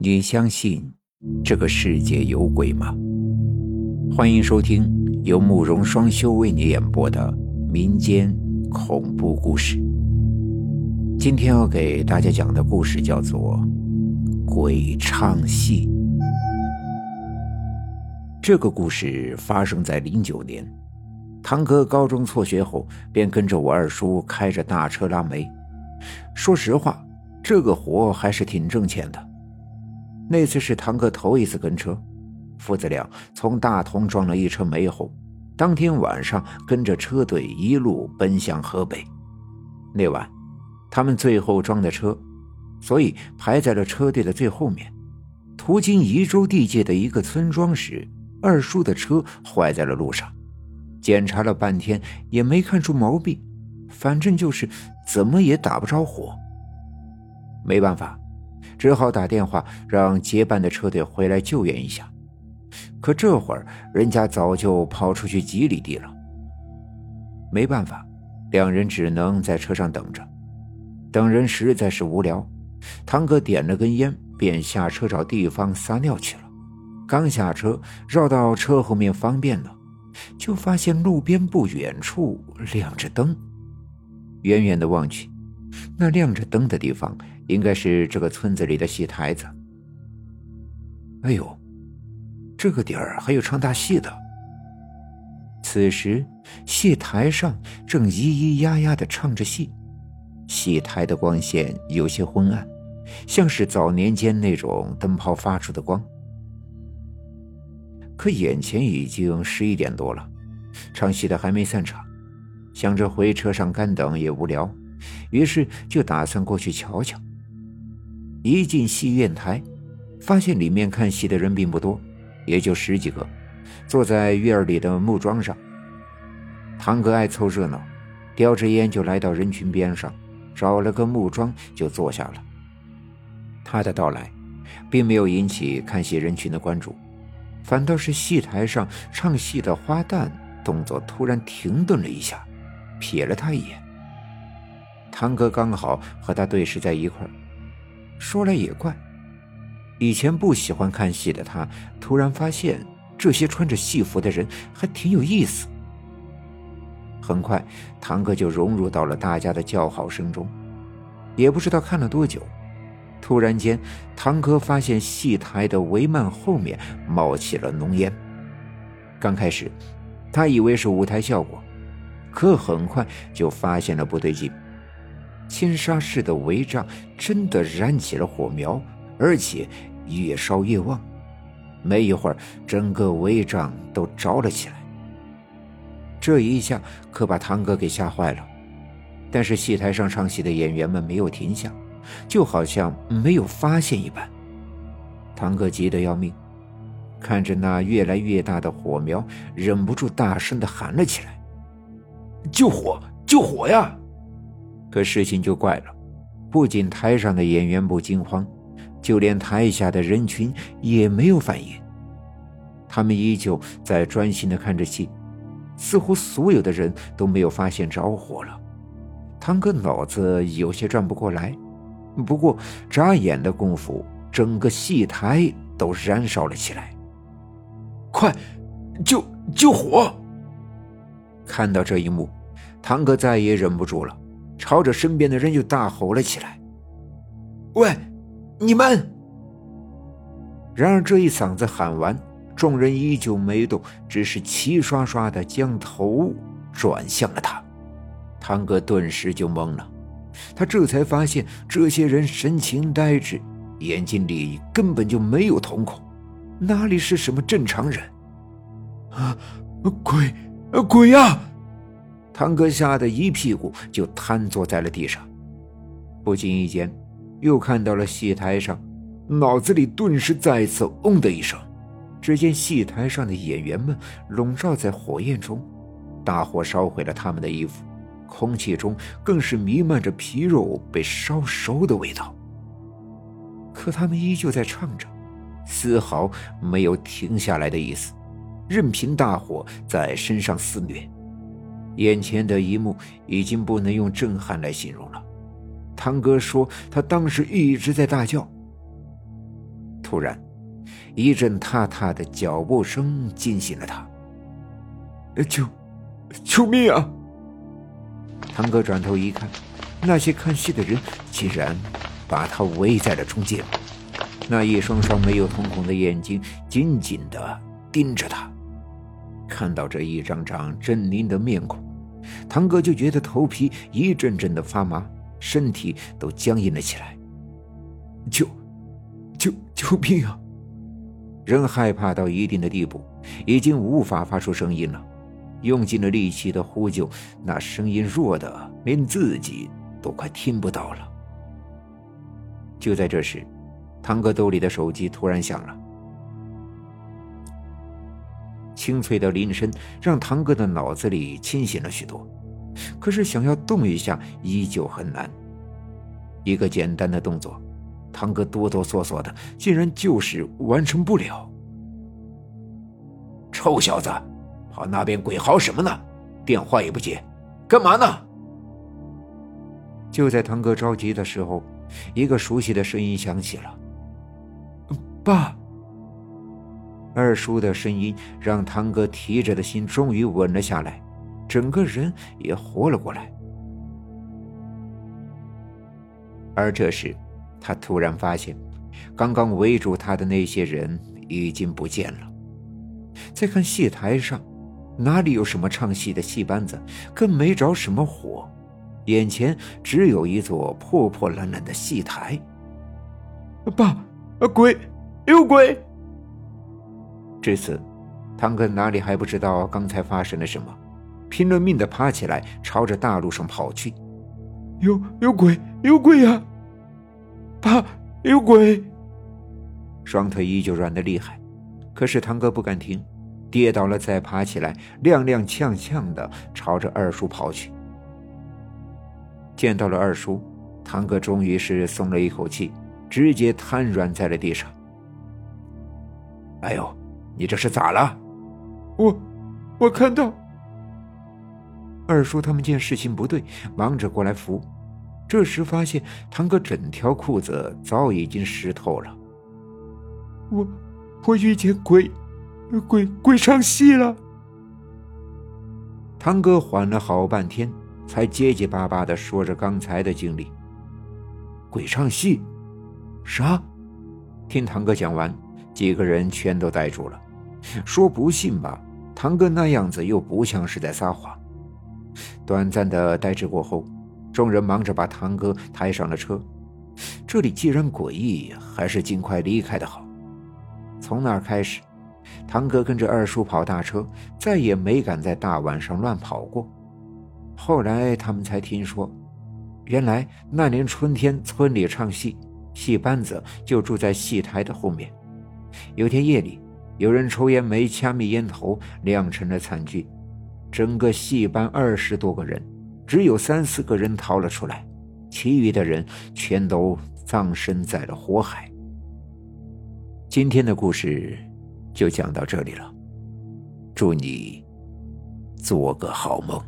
你相信这个世界有鬼吗？欢迎收听由慕容双修为你演播的民间恐怖故事。今天要给大家讲的故事叫做《鬼唱戏》。这个故事发生在零九年，堂哥高中辍学后，便跟着我二叔开着大车拉煤。说实话，这个活还是挺挣钱的。那次是堂哥头一次跟车，父子俩从大同装了一车煤后，当天晚上跟着车队一路奔向河北。那晚，他们最后装的车，所以排在了车队的最后面。途经宜州地界的一个村庄时，二叔的车坏在了路上，检查了半天也没看出毛病，反正就是怎么也打不着火。没办法。只好打电话让结伴的车队回来救援一下，可这会儿人家早就跑出去几里地了。没办法，两人只能在车上等着。等人实在是无聊，堂哥点了根烟，便下车找地方撒尿去了。刚下车，绕到车后面方便了，就发现路边不远处亮着灯。远远的望去，那亮着灯的地方。应该是这个村子里的戏台子。哎呦，这个点儿还有唱大戏的。此时，戏台上正咿咿呀呀的唱着戏，戏台的光线有些昏暗，像是早年间那种灯泡发出的光。可眼前已经十一点多了，唱戏的还没散场，想着回车上干等也无聊，于是就打算过去瞧瞧。一进戏院台，发现里面看戏的人并不多，也就十几个，坐在院儿里的木桩上。堂哥爱凑热闹，叼着烟就来到人群边上，找了个木桩就坐下了。他的到来，并没有引起看戏人群的关注，反倒是戏台上唱戏的花旦动作突然停顿了一下，瞥了他一眼。堂哥刚好和他对视在一块儿。说来也怪，以前不喜欢看戏的他，突然发现这些穿着戏服的人还挺有意思。很快，堂哥就融入到了大家的叫好声中。也不知道看了多久，突然间，堂哥发现戏台的帷幔后面冒起了浓烟。刚开始，他以为是舞台效果，可很快就发现了不对劲。千沙市的帷帐真的燃起了火苗，而且越烧越旺。没一会儿，整个帷帐都着了起来。这一下可把堂哥给吓坏了。但是戏台上唱戏的演员们没有停下，就好像没有发现一般。堂哥急得要命，看着那越来越大的火苗，忍不住大声的喊了起来：“救火！救火呀！”可事情就怪了，不仅台上的演员不惊慌，就连台下的人群也没有反应。他们依旧在专心的看着戏，似乎所有的人都没有发现着火了。堂哥脑子有些转不过来，不过眨眼的功夫，整个戏台都燃烧了起来。快，救救火！看到这一幕，堂哥再也忍不住了。朝着身边的人就大吼了起来：“喂，你们！”然而这一嗓子喊完，众人依旧没动，只是齐刷刷的将头转向了他。堂哥顿时就懵了，他这才发现这些人神情呆滞，眼睛里根本就没有瞳孔，哪里是什么正常人？啊，鬼，鬼呀！堂哥吓得一屁股就瘫坐在了地上，不经意间，又看到了戏台上，脑子里顿时再次“嗡”的一声。只见戏台上的演员们笼罩在火焰中，大火烧毁了他们的衣服，空气中更是弥漫着皮肉被烧熟的味道。可他们依旧在唱着，丝毫没有停下来的意思，任凭大火在身上肆虐。眼前的一幕已经不能用震撼来形容了。堂哥说，他当时一直在大叫：“突然，一阵踏踏的脚步声惊醒了他。救，救命啊！堂哥转头一看，那些看戏的人竟然把他围在了中间，那一双双没有瞳孔的眼睛紧紧的盯着他。看到这一张张狰狞的面孔，堂哥就觉得头皮一阵阵的发麻，身体都僵硬了起来。救，救，救命啊！人害怕到一定的地步，已经无法发出声音了。用尽了力气的呼救，那声音弱的连自己都快听不到了。就在这时，堂哥兜里的手机突然响了，清脆的铃声让堂哥的脑子里清醒了许多，可是想要动一下依旧很难。一个简单的动作，堂哥哆哆嗦嗦的，竟然就是完成不了。臭小子！跑那边鬼嚎什么呢？电话也不接，干嘛呢？就在堂哥着急的时候，一个熟悉的声音响起了：“爸。”二叔的声音让堂哥提着的心终于稳了下来，整个人也活了过来。而这时，他突然发现，刚刚围住他的那些人已经不见了。再看戏台上。哪里有什么唱戏的戏班子，更没着什么火，眼前只有一座破破烂烂的戏台。爸，鬼，有鬼！至此，堂哥哪里还不知道刚才发生了什么，拼了命的爬起来，朝着大路上跑去。有有鬼，有鬼呀！爸，有鬼！双腿依旧软的厉害，可是堂哥不敢停。跌倒了，再爬起来，踉踉跄跄的朝着二叔跑去。见到了二叔，堂哥终于是松了一口气，直接瘫软在了地上。哎呦，你这是咋了？我，我看到。二叔他们见事情不对，忙着过来扶。这时发现堂哥整条裤子早已经湿透了。我，我遇见鬼。鬼鬼唱戏了，堂哥缓了好半天，才结结巴巴的说着刚才的经历。鬼唱戏？啥？听堂哥讲完，几个人全都呆住了。说不信吧，堂哥那样子又不像是在撒谎。短暂的呆滞过后，众人忙着把堂哥抬上了车。这里既然诡异，还是尽快离开的好。从那儿开始。堂哥跟着二叔跑大车，再也没敢在大晚上乱跑过。后来他们才听说，原来那年春天村里唱戏，戏班子就住在戏台的后面。有天夜里，有人抽烟没掐灭烟头，酿成了惨剧。整个戏班二十多个人，只有三四个人逃了出来，其余的人全都葬身在了火海。今天的故事。就讲到这里了，祝你做个好梦。